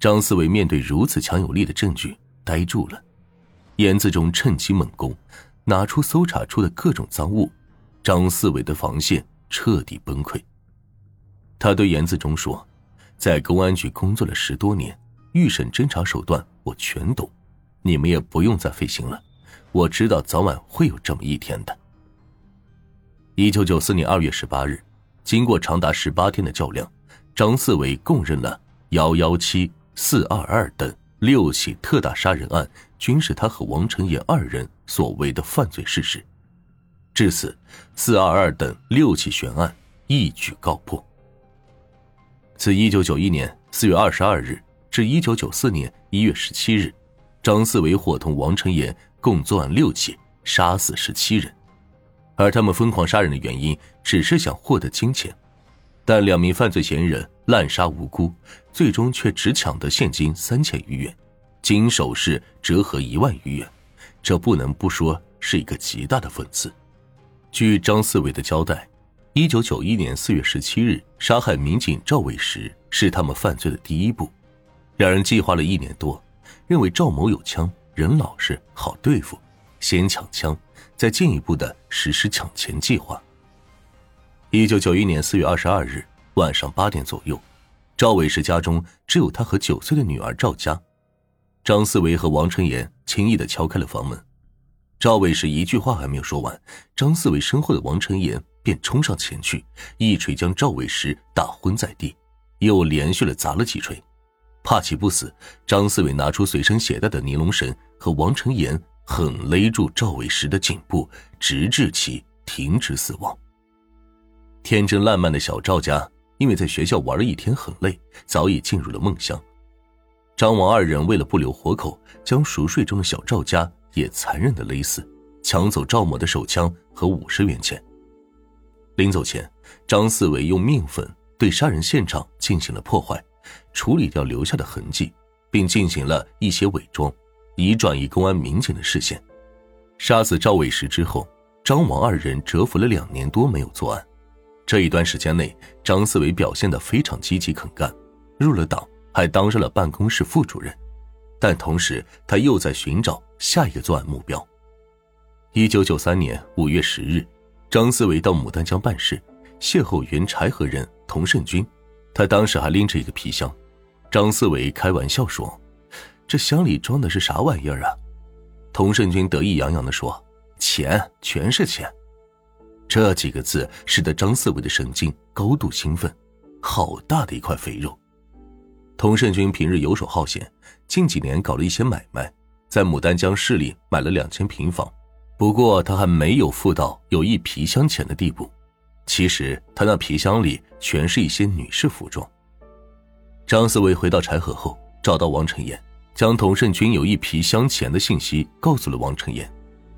张思维面对如此强有力的证据，呆住了。严自忠趁机猛攻，拿出搜查出的各种赃物，张思维的防线彻底崩溃。他对严自忠说：“在公安局工作了十多年，预审侦查手段我全懂，你们也不用再费心了。我知道早晚会有这么一天的。”一九九四年二月十八日，经过长达十八天的较量，张四维供认了幺幺七、四二二等六起特大杀人案均是他和王成岩二人所为的犯罪事实。至此，四二二等六起悬案一举告破。自一九九一年四月二十二日至一九九四年一月十七日，张四维伙同王成岩共作案六起，杀死十七人。而他们疯狂杀人的原因只是想获得金钱，但两名犯罪嫌疑人滥杀无辜，最终却只抢得现金三千余元，金首饰折合一万余元，这不能不说是一个极大的讽刺。据张四伟的交代，一九九一年四月十七日杀害民警赵伟时是他们犯罪的第一步，两人计划了一年多，认为赵某有枪，人老实，好对付，先抢枪。再进一步的实施抢钱计划。一九九一年四月二十二日晚上八点左右，赵伟石家中只有他和九岁的女儿赵佳。张思维和王成岩轻易的敲开了房门。赵伟石一句话还没有说完，张思维身后的王成岩便冲上前去，一锤将赵伟石打昏在地，又连续的砸了几锤。怕其不死，张思维拿出随身携带的尼龙绳和王成岩。狠勒住赵伟石的颈部，直至其停止死亡。天真烂漫的小赵家，因为在学校玩了一天很累，早已进入了梦乡。张王二人为了不留活口，将熟睡中的小赵家也残忍的勒死，抢走赵某的手枪和五十元钱。临走前，张四伟用面粉对杀人现场进行了破坏，处理掉留下的痕迹，并进行了一些伪装。以转移公安民警的视线。杀死赵伟石之后，张王二人蛰伏了两年多没有作案。这一段时间内，张思维表现得非常积极肯干，入了党，还当上了办公室副主任。但同时，他又在寻找下一个作案目标。一九九三年五月十日，张思维到牡丹江办事，邂逅原柴河人童胜军，他当时还拎着一个皮箱。张思维开玩笑说。这箱里装的是啥玩意儿啊？童胜军得意洋洋地说：“钱，全是钱。”这几个字使得张四伟的神经高度兴奋。好大的一块肥肉！童胜军平日游手好闲，近几年搞了一些买卖，在牡丹江市里买了两间平房。不过他还没有富到有一皮箱钱的地步。其实他那皮箱里全是一些女士服装。张四伟回到柴河后，找到王成岩。将童胜军有一皮箱钱的信息告诉了王成岩，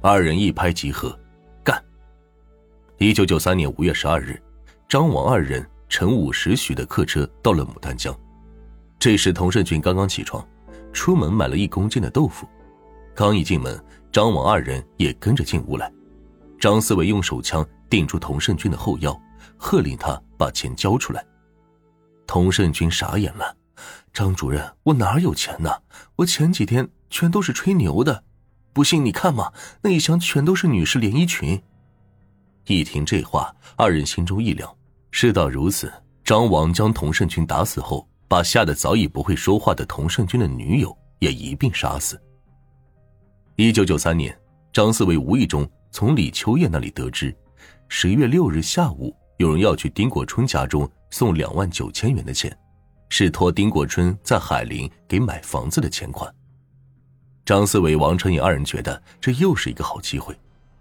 二人一拍即合，一九九三年五月十二日，张王二人乘五时许的客车到了牡丹江。这时童胜军刚刚起床，出门买了一公斤的豆腐。刚一进门，张王二人也跟着进屋来。张思维用手枪顶住童胜军的后腰，喝令他把钱交出来。童胜军傻眼了。张主任，我哪有钱呢？我前几天全都是吹牛的，不信你看嘛，那一箱全都是女士连衣裙。一听这话，二人心中一凉。事到如此，张王将童胜军打死后，把吓得早已不会说话的童胜军的女友也一并杀死。一九九三年，张四维无意中从李秋叶那里得知，十一月六日下午有人要去丁国春家中送两万九千元的钱。是托丁国春在海陵给买房子的钱款。张思维、王成颖二人觉得这又是一个好机会，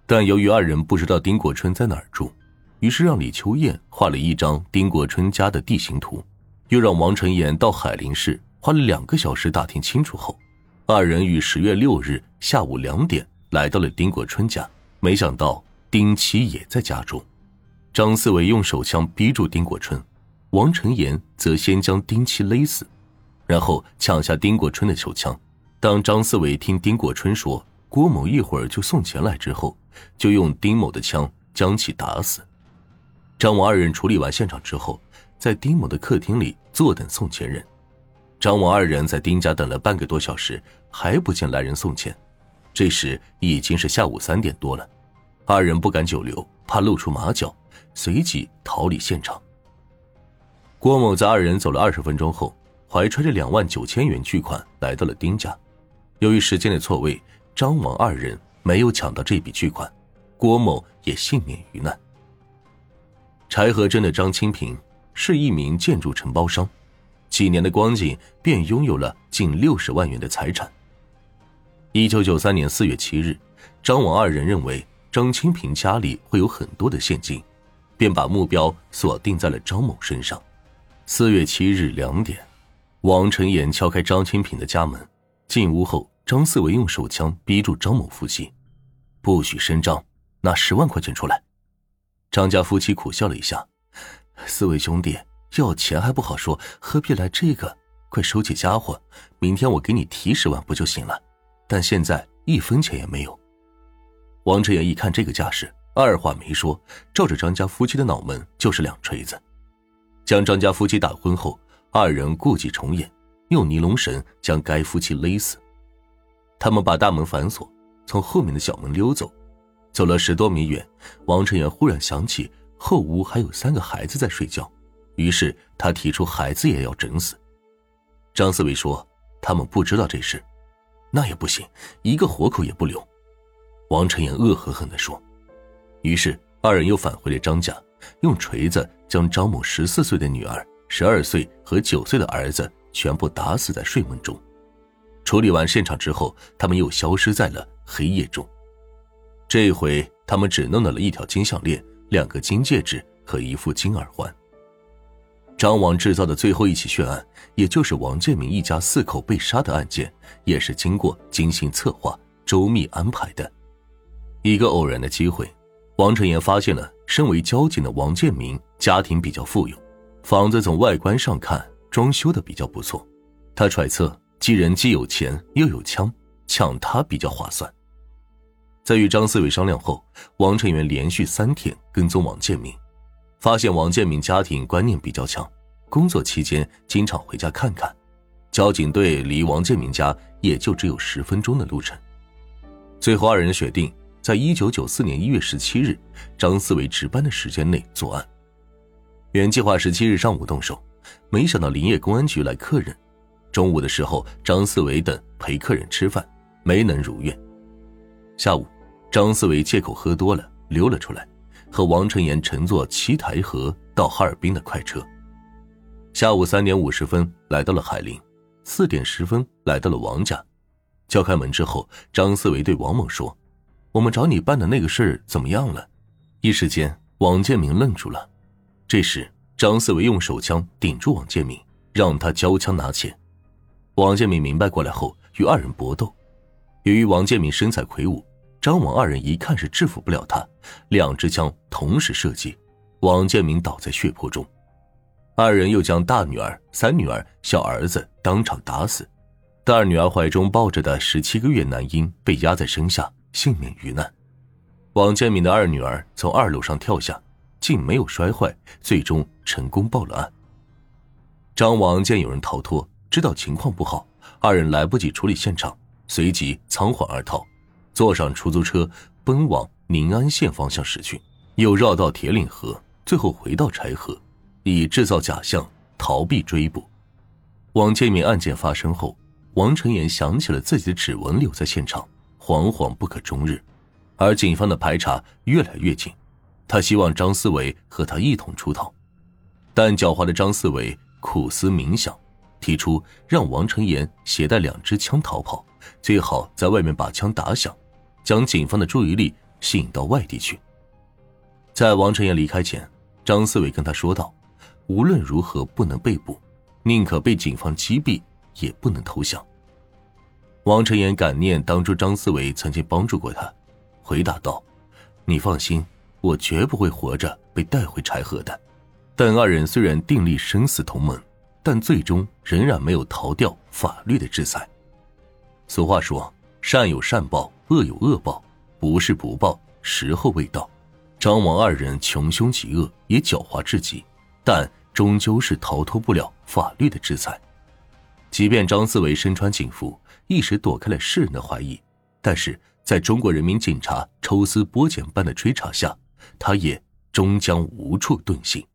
但由于二人不知道丁国春在哪儿住，于是让李秋燕画了一张丁国春家的地形图，又让王成岩到海林市花了两个小时打听清楚后，二人于十月六日下午两点来到了丁国春家。没想到丁七也在家中，张思伟用手枪逼住丁国春。王成岩则先将丁七勒死，然后抢下丁国春的手枪。当张四伟听丁国春说郭某一会儿就送钱来之后，就用丁某的枪将其打死。张王二人处理完现场之后，在丁某的客厅里坐等送钱人。张王二人在丁家等了半个多小时，还不见来人送钱。这时已经是下午三点多了，二人不敢久留，怕露出马脚，随即逃离现场。郭某在二人走了二十分钟后，怀揣着两万九千元巨款来到了丁家。由于时间的错位，张王二人没有抢到这笔巨款，郭某也幸免于难。柴河镇的张清平是一名建筑承包商，几年的光景便拥有了近六十万元的财产。一九九三年四月七日，张王二人认为张清平家里会有很多的现金，便把目标锁定在了张某身上。四月七日两点，王成岩敲开张清平的家门，进屋后，张四维用手枪逼住张某夫妻，不许声张，拿十万块钱出来。张家夫妻苦笑了一下：“四位兄弟要钱还不好说，何必来这个？快收起家伙，明天我给你提十万不就行了？但现在一分钱也没有。”王成岩一看这个架势，二话没说，照着张家夫妻的脑门就是两锤子，将张家夫妻打昏后，二人故伎重演，用尼龙绳将该夫妻勒死。他们把大门反锁，从后面的小门溜走。走了十多米远，王成元忽然想起后屋还有三个孩子在睡觉，于是他提出孩子也要整死。张思维说：“他们不知道这事，那也不行，一个活口也不留。”王成元恶狠狠地说。于是二人又返回了张家，用锤子将张某十四岁的女儿、十二岁和九岁的儿子全部打死在睡梦中。处理完现场之后，他们又消失在了黑夜中。这回他们只弄到了一条金项链、两个金戒指和一副金耳环。张王制造的最后一起血案，也就是王建民一家四口被杀的案件，也是经过精心策划、周密安排的。一个偶然的机会，王成岩发现了身为交警的王建民家庭比较富有，房子从外观上看装修的比较不错。他揣测，既人既有钱又有枪，抢他比较划算。在与张思伟商量后，王成元连续三天跟踪王建民，发现王建民家庭观念比较强，工作期间经常回家看看。交警队离王建民家也就只有十分钟的路程。最后，二人决定在一九九四年一月十七日张思伟值班的时间内作案。原计划十七日上午动手，没想到林业公安局来客人，中午的时候张思维等陪客人吃饭，没能如愿。下午。张思维借口喝多了，溜了出来，和王成岩乘坐七台河到哈尔滨的快车。下午三点五十分来到了海陵，四点十分来到了王家。敲开门之后，张思维对王某说：“我们找你办的那个事怎么样了？”一时间，王建明愣住了。这时，张思维用手枪顶住王建明，让他交枪拿钱。王建明明白过来后，与二人搏斗。由于王建明身材魁梧。张王二人一看是制服不了他，两支枪同时射击，王建明倒在血泊中。二人又将大女儿、三女儿、小儿子当场打死。大女儿怀中抱着的十七个月男婴被压在身下，幸免于难。王建明的二女儿从二楼上跳下，竟没有摔坏，最终成功报了案。张王见有人逃脱，知道情况不好，二人来不及处理现场，随即仓皇而逃。坐上出租车，奔往宁安县方向驶去，又绕到铁岭河，最后回到柴河，以制造假象逃避追捕。王建民案件发生后，王成岩想起了自己的指纹留在现场，惶惶不可终日。而警方的排查越来越紧，他希望张思维和他一同出逃，但狡猾的张思维苦思冥想，提出让王成岩携带两支枪逃跑，最好在外面把枪打响。将警方的注意力吸引到外地去。在王成岩离开前，张思维跟他说道：“无论如何不能被捕，宁可被警方击毙，也不能投降。”王成岩感念当初张思维曾经帮助过他，回答道：“你放心，我绝不会活着被带回柴河的。”但二人虽然订立生死同盟，但最终仍然没有逃掉法律的制裁。俗话说：“善有善报。”恶有恶报，不是不报，时候未到。张王二人穷凶极恶，也狡猾至极，但终究是逃脱不了法律的制裁。即便张思维身穿警服，一时躲开了世人的怀疑，但是在中国人民警察抽丝剥茧般的追查下，他也终将无处遁形。